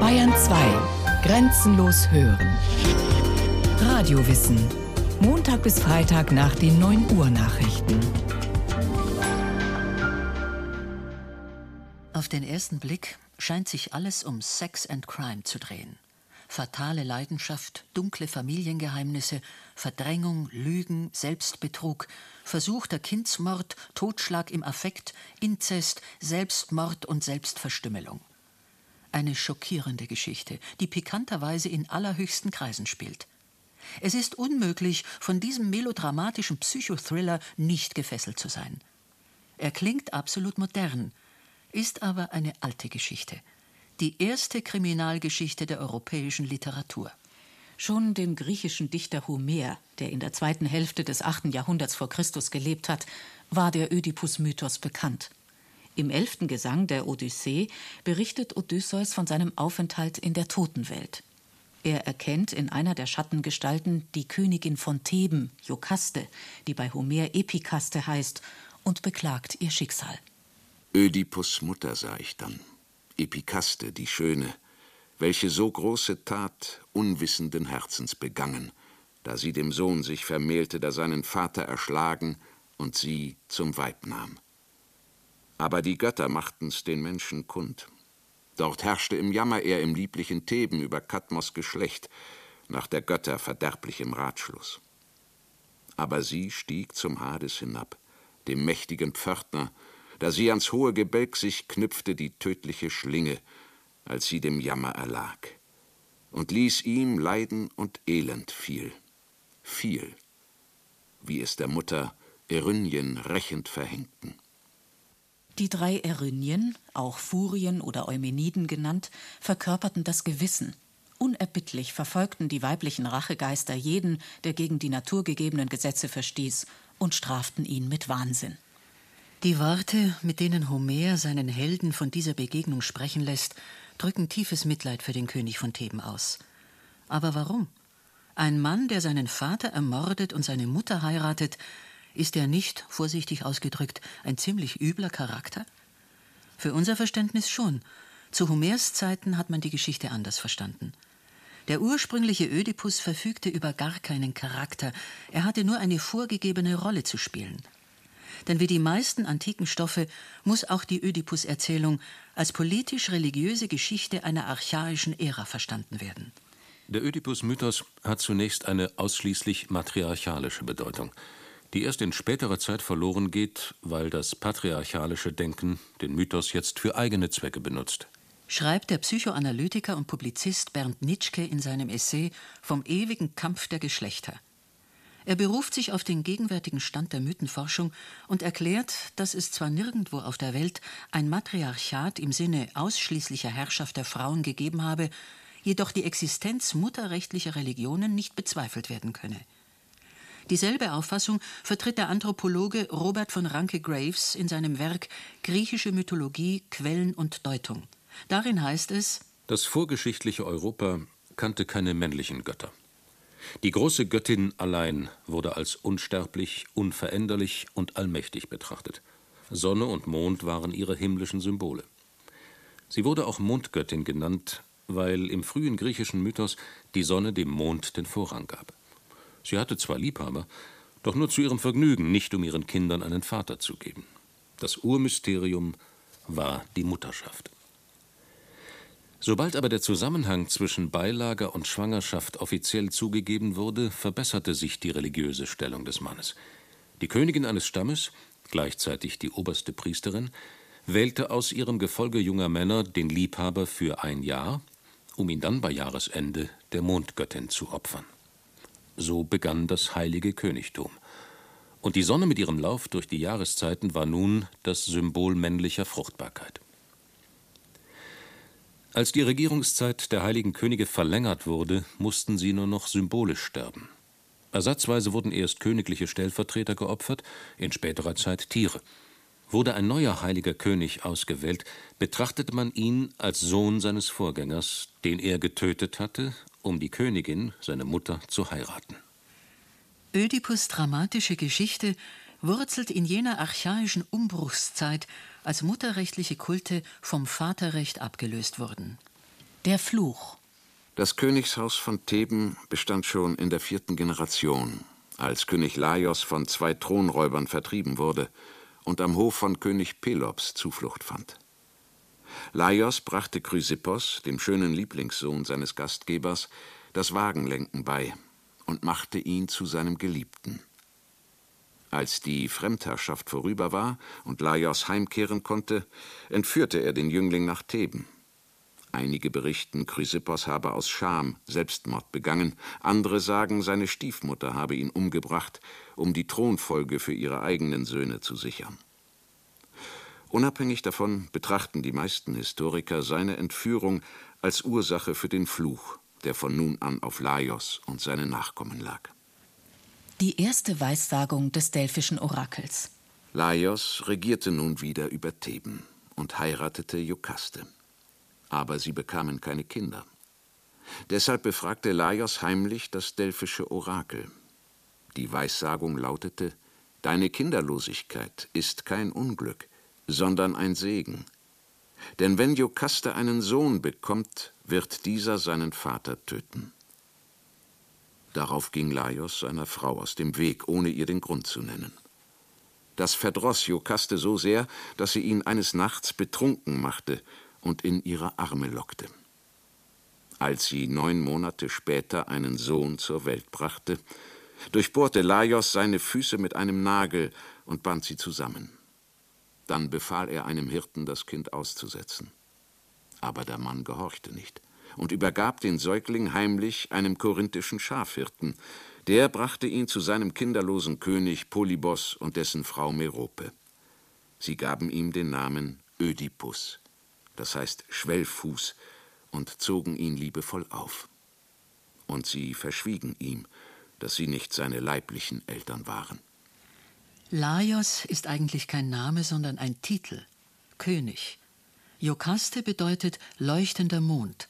Bayern 2. Grenzenlos hören. Radiowissen. Montag bis Freitag nach den 9 Uhr Nachrichten. Auf den ersten Blick scheint sich alles um Sex and Crime zu drehen. Fatale Leidenschaft, dunkle Familiengeheimnisse, Verdrängung, Lügen, Selbstbetrug, versuchter Kindsmord, Totschlag im Affekt, Inzest, Selbstmord und Selbstverstümmelung. Eine schockierende Geschichte, die pikanterweise in allerhöchsten Kreisen spielt. Es ist unmöglich, von diesem melodramatischen Psychothriller nicht gefesselt zu sein. Er klingt absolut modern, ist aber eine alte Geschichte – die erste Kriminalgeschichte der europäischen Literatur. Schon dem griechischen Dichter Homer, der in der zweiten Hälfte des 8. Jahrhunderts vor Christus gelebt hat, war der Ödipus-Mythos bekannt. Im elften Gesang der Odyssee berichtet Odysseus von seinem Aufenthalt in der Totenwelt. Er erkennt in einer der Schattengestalten die Königin von Theben, Jokaste, die bei Homer Epikaste heißt, und beklagt ihr Schicksal. Ödipus Mutter sah ich dann, Epikaste, die Schöne, welche so große Tat unwissenden Herzens begangen, da sie dem Sohn sich vermählte, der seinen Vater erschlagen und sie zum Weib nahm. Aber die Götter machten's den Menschen kund. Dort herrschte im Jammer er im lieblichen Theben über Kadmos Geschlecht, nach der Götter verderblichem Ratschluss. Aber sie stieg zum Hades hinab, dem mächtigen Pförtner, da sie ans hohe Gebälk sich knüpfte die tödliche Schlinge, als sie dem Jammer erlag, und ließ ihm Leiden und Elend viel, viel, wie es der Mutter Erynien rächend verhängten. Die drei Erynien, auch Furien oder Eumeniden genannt, verkörperten das Gewissen. Unerbittlich verfolgten die weiblichen Rachegeister jeden, der gegen die naturgegebenen Gesetze verstieß, und straften ihn mit Wahnsinn. Die Worte, mit denen Homer seinen Helden von dieser Begegnung sprechen lässt, drücken tiefes Mitleid für den König von Theben aus. Aber warum? Ein Mann, der seinen Vater ermordet und seine Mutter heiratet, ist er nicht, vorsichtig ausgedrückt, ein ziemlich übler Charakter? Für unser Verständnis schon. Zu Homers Zeiten hat man die Geschichte anders verstanden. Der ursprüngliche Ödipus verfügte über gar keinen Charakter, er hatte nur eine vorgegebene Rolle zu spielen. Denn wie die meisten antiken Stoffe muss auch die Ödipus-Erzählung als politisch-religiöse Geschichte einer archaischen Ära verstanden werden. Der Ödipus-Mythos hat zunächst eine ausschließlich matriarchalische Bedeutung, die erst in späterer Zeit verloren geht, weil das patriarchalische Denken den Mythos jetzt für eigene Zwecke benutzt. Schreibt der Psychoanalytiker und Publizist Bernd Nitschke in seinem Essay Vom ewigen Kampf der Geschlechter. Er beruft sich auf den gegenwärtigen Stand der Mythenforschung und erklärt, dass es zwar nirgendwo auf der Welt ein Matriarchat im Sinne ausschließlicher Herrschaft der Frauen gegeben habe, jedoch die Existenz mutterrechtlicher Religionen nicht bezweifelt werden könne. Dieselbe Auffassung vertritt der Anthropologe Robert von Ranke Graves in seinem Werk Griechische Mythologie, Quellen und Deutung. Darin heißt es Das vorgeschichtliche Europa kannte keine männlichen Götter. Die große Göttin allein wurde als unsterblich, unveränderlich und allmächtig betrachtet. Sonne und Mond waren ihre himmlischen Symbole. Sie wurde auch Mondgöttin genannt, weil im frühen griechischen Mythos die Sonne dem Mond den Vorrang gab. Sie hatte zwar Liebhaber, doch nur zu ihrem Vergnügen, nicht um ihren Kindern einen Vater zu geben. Das Urmysterium war die Mutterschaft. Sobald aber der Zusammenhang zwischen Beilager und Schwangerschaft offiziell zugegeben wurde, verbesserte sich die religiöse Stellung des Mannes. Die Königin eines Stammes, gleichzeitig die oberste Priesterin, wählte aus ihrem Gefolge junger Männer den Liebhaber für ein Jahr, um ihn dann bei Jahresende der Mondgöttin zu opfern. So begann das heilige Königtum. Und die Sonne mit ihrem Lauf durch die Jahreszeiten war nun das Symbol männlicher Fruchtbarkeit. Als die Regierungszeit der heiligen Könige verlängert wurde, mussten sie nur noch symbolisch sterben. Ersatzweise wurden erst königliche Stellvertreter geopfert, in späterer Zeit Tiere. Wurde ein neuer heiliger König ausgewählt, betrachtete man ihn als Sohn seines Vorgängers, den er getötet hatte, um die Königin, seine Mutter, zu heiraten. Ödipus dramatische Geschichte wurzelt in jener archaischen Umbruchszeit, als mutterrechtliche Kulte vom Vaterrecht abgelöst wurden. Der Fluch. Das Königshaus von Theben bestand schon in der vierten Generation, als König Laios von zwei Thronräubern vertrieben wurde und am Hof von König Pelops Zuflucht fand. Laios brachte Chrysippos, dem schönen Lieblingssohn seines Gastgebers, das Wagenlenken bei und machte ihn zu seinem Geliebten. Als die Fremdherrschaft vorüber war und Laios heimkehren konnte, entführte er den Jüngling nach Theben. Einige berichten, Chrysippos habe aus Scham Selbstmord begangen, andere sagen, seine Stiefmutter habe ihn umgebracht, um die Thronfolge für ihre eigenen Söhne zu sichern. Unabhängig davon betrachten die meisten Historiker seine Entführung als Ursache für den Fluch, der von nun an auf Laios und seine Nachkommen lag. Die erste Weissagung des delphischen Orakels. Laios regierte nun wieder über Theben und heiratete Jokaste aber sie bekamen keine Kinder. Deshalb befragte Laios heimlich das delphische Orakel. Die Weissagung lautete: Deine Kinderlosigkeit ist kein Unglück, sondern ein Segen. Denn wenn Jokaste einen Sohn bekommt, wird dieser seinen Vater töten. Darauf ging Laios seiner Frau aus dem Weg, ohne ihr den Grund zu nennen. Das verdroß Jokaste so sehr, dass sie ihn eines Nachts betrunken machte und in ihre Arme lockte. Als sie neun Monate später einen Sohn zur Welt brachte, durchbohrte Laios seine Füße mit einem Nagel und band sie zusammen. Dann befahl er einem Hirten, das Kind auszusetzen. Aber der Mann gehorchte nicht und übergab den Säugling heimlich einem korinthischen Schafhirten. Der brachte ihn zu seinem kinderlosen König Polybos und dessen Frau Merope. Sie gaben ihm den Namen Ödipus das heißt Schwellfuß, und zogen ihn liebevoll auf. Und sie verschwiegen ihm, dass sie nicht seine leiblichen Eltern waren. Laios ist eigentlich kein Name, sondern ein Titel. König. Jokaste bedeutet leuchtender Mond.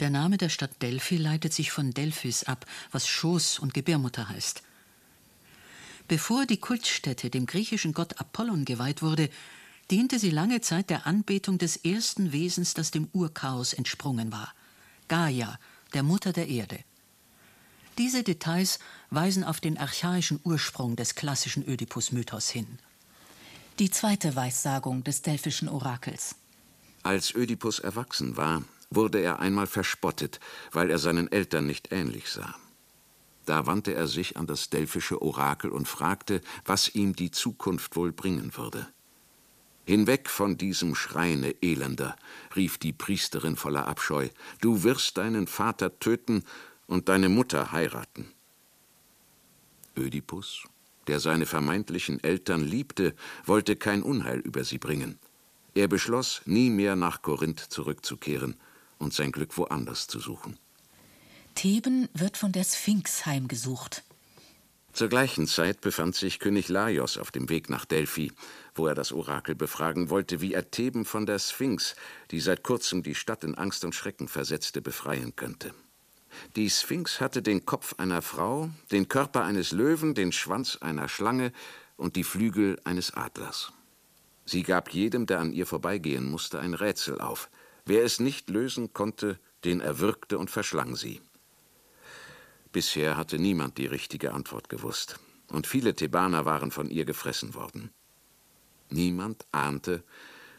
Der Name der Stadt Delphi leitet sich von Delphis ab, was Schoß und Gebärmutter heißt. Bevor die Kultstätte dem griechischen Gott Apollon geweiht wurde, diente sie lange Zeit der Anbetung des ersten Wesens, das dem Urchaos entsprungen war, Gaia, der Mutter der Erde. Diese Details weisen auf den archaischen Ursprung des klassischen Ödipus-Mythos hin. Die zweite Weissagung des delphischen Orakels. Als Ödipus erwachsen war, wurde er einmal verspottet, weil er seinen Eltern nicht ähnlich sah. Da wandte er sich an das delphische Orakel und fragte, was ihm die Zukunft wohl bringen würde. Hinweg von diesem Schreine, Elender, rief die Priesterin voller Abscheu, du wirst deinen Vater töten und deine Mutter heiraten. Ödipus, der seine vermeintlichen Eltern liebte, wollte kein Unheil über sie bringen. Er beschloss, nie mehr nach Korinth zurückzukehren und sein Glück woanders zu suchen. Theben wird von der Sphinx heimgesucht. Zur gleichen Zeit befand sich König Laios auf dem Weg nach Delphi, wo er das Orakel befragen wollte, wie er Theben von der Sphinx, die seit kurzem die Stadt in Angst und Schrecken versetzte, befreien könnte. Die Sphinx hatte den Kopf einer Frau, den Körper eines Löwen, den Schwanz einer Schlange und die Flügel eines Adlers. Sie gab jedem, der an ihr vorbeigehen musste, ein Rätsel auf. Wer es nicht lösen konnte, den erwürgte und verschlang sie. Bisher hatte niemand die richtige Antwort gewusst, und viele Thebaner waren von ihr gefressen worden. Niemand ahnte,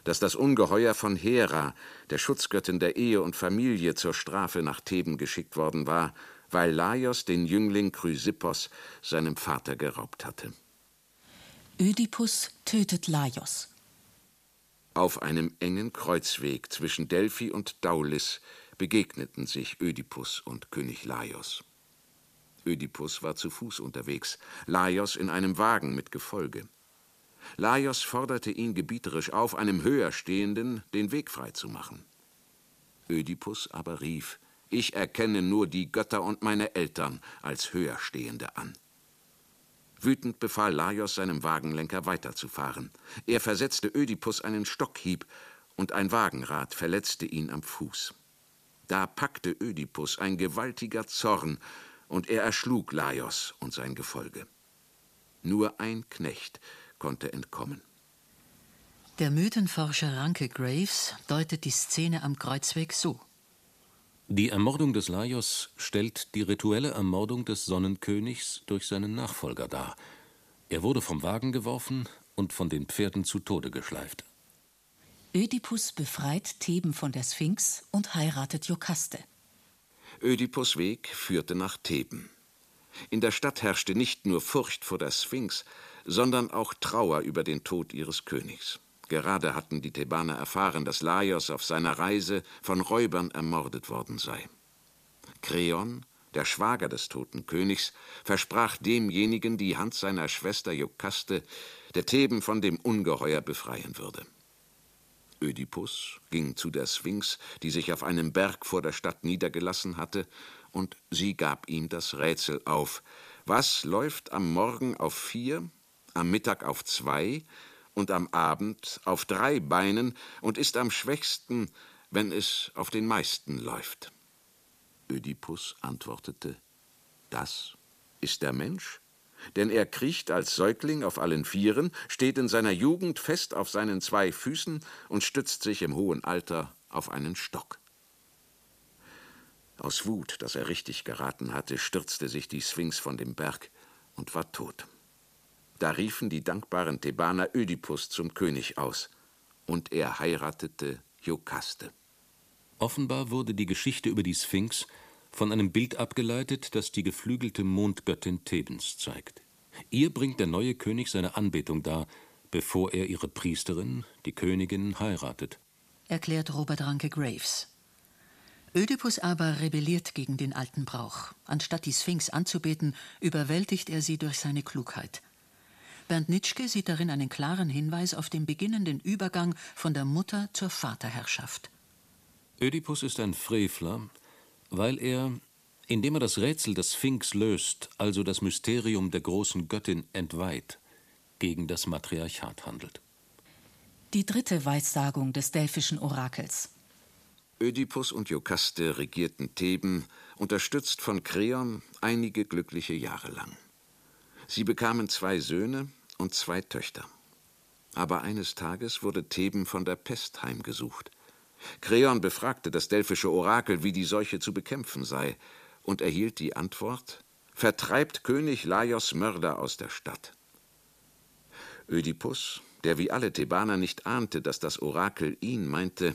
dass das Ungeheuer von Hera, der Schutzgöttin der Ehe und Familie, zur Strafe nach Theben geschickt worden war, weil Laios den Jüngling Chrysippos seinem Vater geraubt hatte. Ödipus tötet Laios. Auf einem engen Kreuzweg zwischen Delphi und Daulis begegneten sich Ödipus und König Laios. Ödipus war zu Fuß unterwegs, Laios in einem Wagen mit Gefolge. Laios forderte ihn gebieterisch auf, einem Höherstehenden den Weg freizumachen. Ödipus aber rief, ich erkenne nur die Götter und meine Eltern als Höherstehende an. Wütend befahl Laios seinem Wagenlenker weiterzufahren. Er versetzte Ödipus einen Stockhieb, und ein Wagenrad verletzte ihn am Fuß. Da packte Ödipus ein gewaltiger Zorn, und er erschlug Laios und sein Gefolge. Nur ein Knecht konnte entkommen. Der Mythenforscher Ranke Graves deutet die Szene am Kreuzweg so. Die Ermordung des Laios stellt die rituelle Ermordung des Sonnenkönigs durch seinen Nachfolger dar. Er wurde vom Wagen geworfen und von den Pferden zu Tode geschleift. Ödipus befreit Theben von der Sphinx und heiratet Jokaste. Ödipus Weg führte nach Theben. In der Stadt herrschte nicht nur Furcht vor der Sphinx, sondern auch Trauer über den Tod ihres Königs. Gerade hatten die Thebaner erfahren, dass Laios auf seiner Reise von Räubern ermordet worden sei. Kreon, der Schwager des toten Königs, versprach demjenigen die Hand seiner Schwester Jokaste, der Theben von dem Ungeheuer befreien würde. Ödipus ging zu der Sphinx, die sich auf einem Berg vor der Stadt niedergelassen hatte, und sie gab ihm das Rätsel auf. Was läuft am Morgen auf vier, am Mittag auf zwei und am Abend auf drei Beinen und ist am schwächsten, wenn es auf den meisten läuft? Ödipus antwortete, das ist der Mensch denn er kriecht als Säugling auf allen Vieren, steht in seiner Jugend fest auf seinen zwei Füßen und stützt sich im hohen Alter auf einen Stock. Aus Wut, dass er richtig geraten hatte, stürzte sich die Sphinx von dem Berg und war tot. Da riefen die dankbaren Thebaner Ödipus zum König aus, und er heiratete Jokaste. Offenbar wurde die Geschichte über die Sphinx von einem Bild abgeleitet, das die geflügelte Mondgöttin Thebens zeigt. Ihr bringt der neue König seine Anbetung dar, bevor er ihre Priesterin, die Königin, heiratet. Erklärt Robert Ranke Graves. Ödipus aber rebelliert gegen den alten Brauch. Anstatt die Sphinx anzubeten, überwältigt er sie durch seine Klugheit. Bernd Nitschke sieht darin einen klaren Hinweis auf den beginnenden Übergang von der Mutter zur Vaterherrschaft. Ödipus ist ein Frevler, weil er, indem er das Rätsel des Sphinx löst, also das Mysterium der großen Göttin entweiht, gegen das Matriarchat handelt. Die dritte Weissagung des delphischen Orakels. Ödipus und Jokaste regierten Theben, unterstützt von Kreon, einige glückliche Jahre lang. Sie bekamen zwei Söhne und zwei Töchter. Aber eines Tages wurde Theben von der Pest heimgesucht. Kreon befragte das delphische Orakel, wie die Seuche zu bekämpfen sei, und erhielt die Antwort: Vertreibt König Laios Mörder aus der Stadt. Ödipus, der wie alle Thebaner nicht ahnte, dass das Orakel ihn meinte,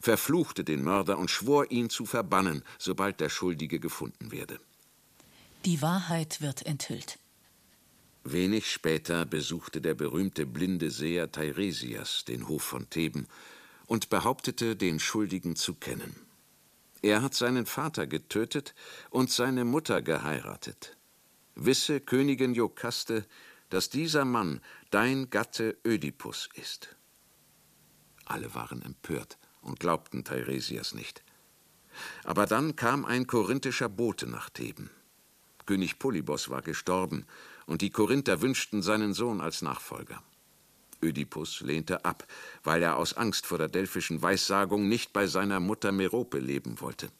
verfluchte den Mörder und schwor, ihn zu verbannen, sobald der Schuldige gefunden werde. Die Wahrheit wird enthüllt. Wenig später besuchte der berühmte blinde Seher Teiresias den Hof von Theben und behauptete, den Schuldigen zu kennen. Er hat seinen Vater getötet und seine Mutter geheiratet. Wisse, Königin Jokaste, dass dieser Mann dein Gatte Ödipus ist. Alle waren empört und glaubten Teiresias nicht. Aber dann kam ein korinthischer Bote nach Theben. König Polybos war gestorben, und die Korinther wünschten seinen Sohn als Nachfolger. Ödipus lehnte ab, weil er aus Angst vor der delphischen Weissagung nicht bei seiner Mutter Merope leben wollte.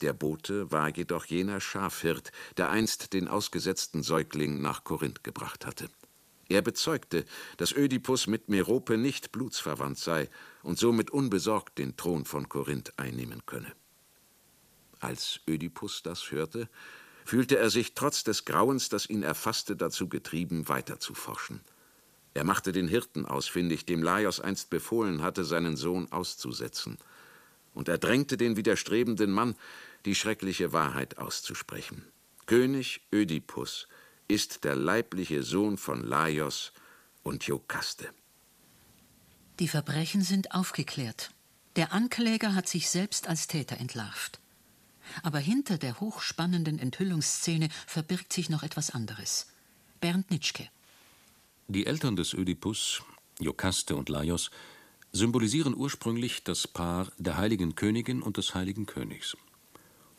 Der Bote war jedoch jener Schafhirt, der einst den ausgesetzten Säugling nach Korinth gebracht hatte. Er bezeugte, dass Ödipus mit Merope nicht blutsverwandt sei und somit unbesorgt den Thron von Korinth einnehmen könne. Als Ödipus das hörte, fühlte er sich trotz des Grauens, das ihn erfasste, dazu getrieben, weiterzuforschen. Er machte den Hirten ausfindig, dem Laios einst befohlen hatte, seinen Sohn auszusetzen. Und er drängte den widerstrebenden Mann, die schreckliche Wahrheit auszusprechen. König Ödipus ist der leibliche Sohn von Laios und Jokaste. Die Verbrechen sind aufgeklärt. Der Ankläger hat sich selbst als Täter entlarvt. Aber hinter der hochspannenden Enthüllungsszene verbirgt sich noch etwas anderes. Bernd Nitschke. Die Eltern des Ödipus, Jokaste und Laios, symbolisieren ursprünglich das Paar der heiligen Königin und des heiligen Königs.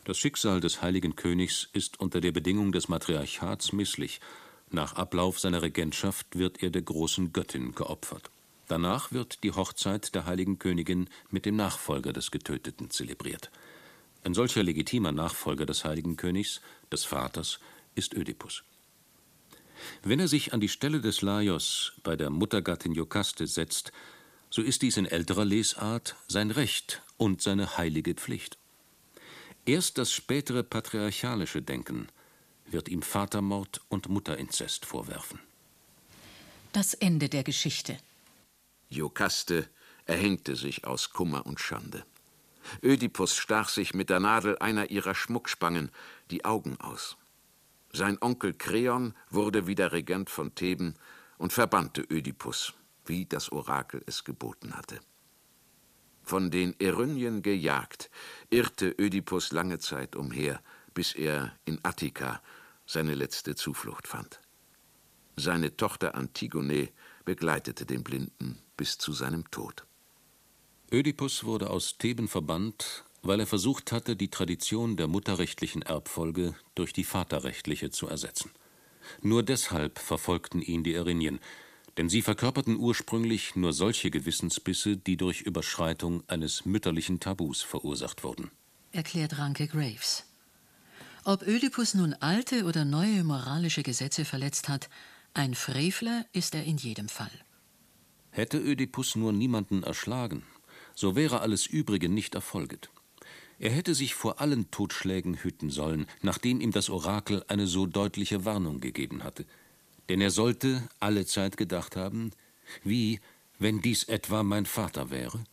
Das Schicksal des heiligen Königs ist unter der Bedingung des Matriarchats misslich. Nach Ablauf seiner Regentschaft wird er der großen Göttin geopfert. Danach wird die Hochzeit der heiligen Königin mit dem Nachfolger des Getöteten zelebriert. Ein solcher legitimer Nachfolger des heiligen Königs, des Vaters, ist Ödipus. Wenn er sich an die Stelle des Laios bei der Muttergattin Jokaste setzt, so ist dies in älterer Lesart sein Recht und seine heilige Pflicht. Erst das spätere patriarchalische Denken wird ihm Vatermord und Mutterinzest vorwerfen. Das Ende der Geschichte. Jokaste erhängte sich aus Kummer und Schande. Ödipus stach sich mit der Nadel einer ihrer Schmuckspangen die Augen aus. Sein Onkel Kreon wurde wieder Regent von Theben und verbannte Ödipus, wie das Orakel es geboten hatte. Von den Erynien gejagt, irrte Ödipus lange Zeit umher, bis er in Attika seine letzte Zuflucht fand. Seine Tochter Antigone begleitete den Blinden bis zu seinem Tod. Ödipus wurde aus Theben verbannt, weil er versucht hatte, die Tradition der mutterrechtlichen Erbfolge durch die vaterrechtliche zu ersetzen. Nur deshalb verfolgten ihn die Erinien, denn sie verkörperten ursprünglich nur solche Gewissensbisse, die durch Überschreitung eines mütterlichen Tabus verursacht wurden. Erklärt Ranke Graves. Ob Ödipus nun alte oder neue moralische Gesetze verletzt hat, ein Frevler ist er in jedem Fall. Hätte Ödipus nur niemanden erschlagen, so wäre alles Übrige nicht erfolget. Er hätte sich vor allen Totschlägen hüten sollen, nachdem ihm das Orakel eine so deutliche Warnung gegeben hatte. Denn er sollte alle Zeit gedacht haben, wie, wenn dies etwa mein Vater wäre?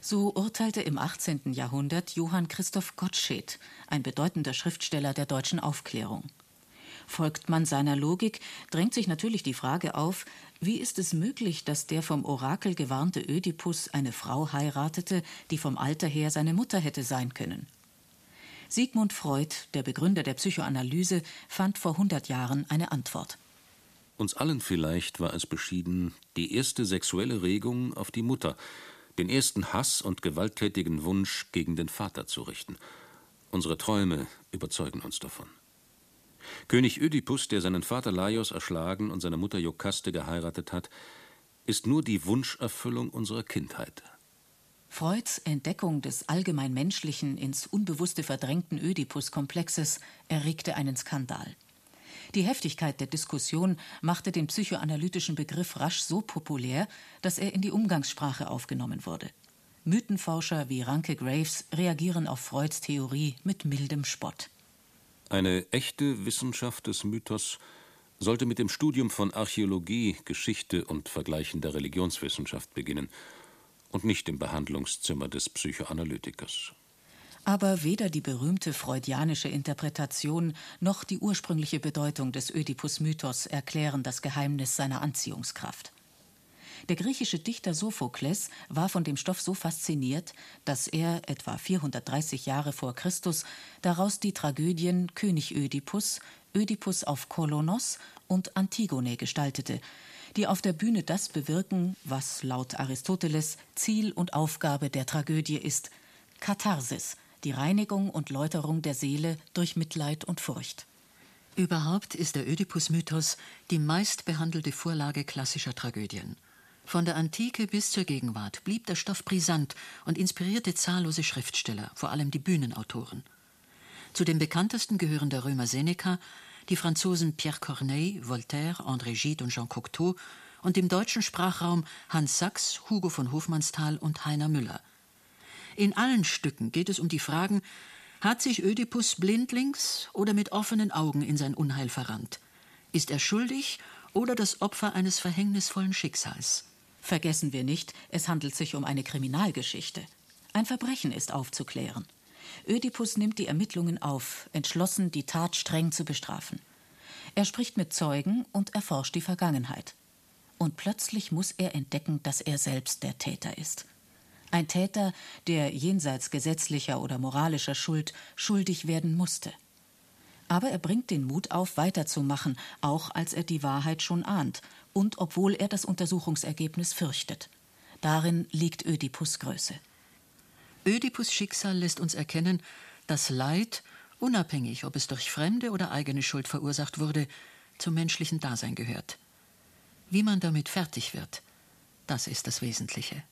So urteilte im 18. Jahrhundert Johann Christoph Gottsched, ein bedeutender Schriftsteller der deutschen Aufklärung. Folgt man seiner Logik, drängt sich natürlich die Frage auf, wie ist es möglich, dass der vom Orakel gewarnte Ödipus eine Frau heiratete, die vom Alter her seine Mutter hätte sein können? Sigmund Freud, der Begründer der Psychoanalyse, fand vor 100 Jahren eine Antwort. Uns allen vielleicht war es beschieden, die erste sexuelle Regung auf die Mutter, den ersten Hass und gewalttätigen Wunsch gegen den Vater zu richten. Unsere Träume überzeugen uns davon. König Ödipus, der seinen Vater Laios erschlagen und seine Mutter Jokaste geheiratet hat, ist nur die Wunscherfüllung unserer Kindheit. Freuds Entdeckung des allgemein menschlichen, ins Unbewusste verdrängten Ödipus-Komplexes erregte einen Skandal. Die Heftigkeit der Diskussion machte den psychoanalytischen Begriff rasch so populär, dass er in die Umgangssprache aufgenommen wurde. Mythenforscher wie Ranke Graves reagieren auf Freuds Theorie mit mildem Spott. Eine echte Wissenschaft des Mythos sollte mit dem Studium von Archäologie, Geschichte und vergleichender Religionswissenschaft beginnen und nicht im Behandlungszimmer des Psychoanalytikers. Aber weder die berühmte freudianische Interpretation noch die ursprüngliche Bedeutung des Ödipus-Mythos erklären das Geheimnis seiner Anziehungskraft. Der griechische Dichter Sophokles war von dem Stoff so fasziniert, dass er etwa 430 Jahre vor Christus daraus die Tragödien König Ödipus, Ödipus auf Kolonos und Antigone gestaltete, die auf der Bühne das bewirken, was laut Aristoteles Ziel und Aufgabe der Tragödie ist: Katharsis, die Reinigung und Läuterung der Seele durch Mitleid und Furcht. Überhaupt ist der Ödipus-Mythos die meistbehandelte Vorlage klassischer Tragödien. Von der Antike bis zur Gegenwart blieb der Stoff brisant und inspirierte zahllose Schriftsteller, vor allem die Bühnenautoren. Zu den bekanntesten gehören der Römer Seneca, die Franzosen Pierre Corneille, Voltaire, André Gide und Jean Cocteau und im deutschen Sprachraum Hans Sachs, Hugo von Hofmannsthal und Heiner Müller. In allen Stücken geht es um die Fragen, hat sich Ödipus blindlings oder mit offenen Augen in sein Unheil verrannt? Ist er schuldig oder das Opfer eines verhängnisvollen Schicksals? Vergessen wir nicht, es handelt sich um eine Kriminalgeschichte. Ein Verbrechen ist aufzuklären. Ödipus nimmt die Ermittlungen auf, entschlossen, die Tat streng zu bestrafen. Er spricht mit Zeugen und erforscht die Vergangenheit. Und plötzlich muss er entdecken, dass er selbst der Täter ist. Ein Täter, der jenseits gesetzlicher oder moralischer Schuld schuldig werden musste. Aber er bringt den Mut auf, weiterzumachen, auch als er die Wahrheit schon ahnt und obwohl er das Untersuchungsergebnis fürchtet. Darin liegt Ödipus Größe. Ödipus Schicksal lässt uns erkennen, dass Leid, unabhängig ob es durch fremde oder eigene Schuld verursacht wurde, zum menschlichen Dasein gehört. Wie man damit fertig wird, das ist das Wesentliche.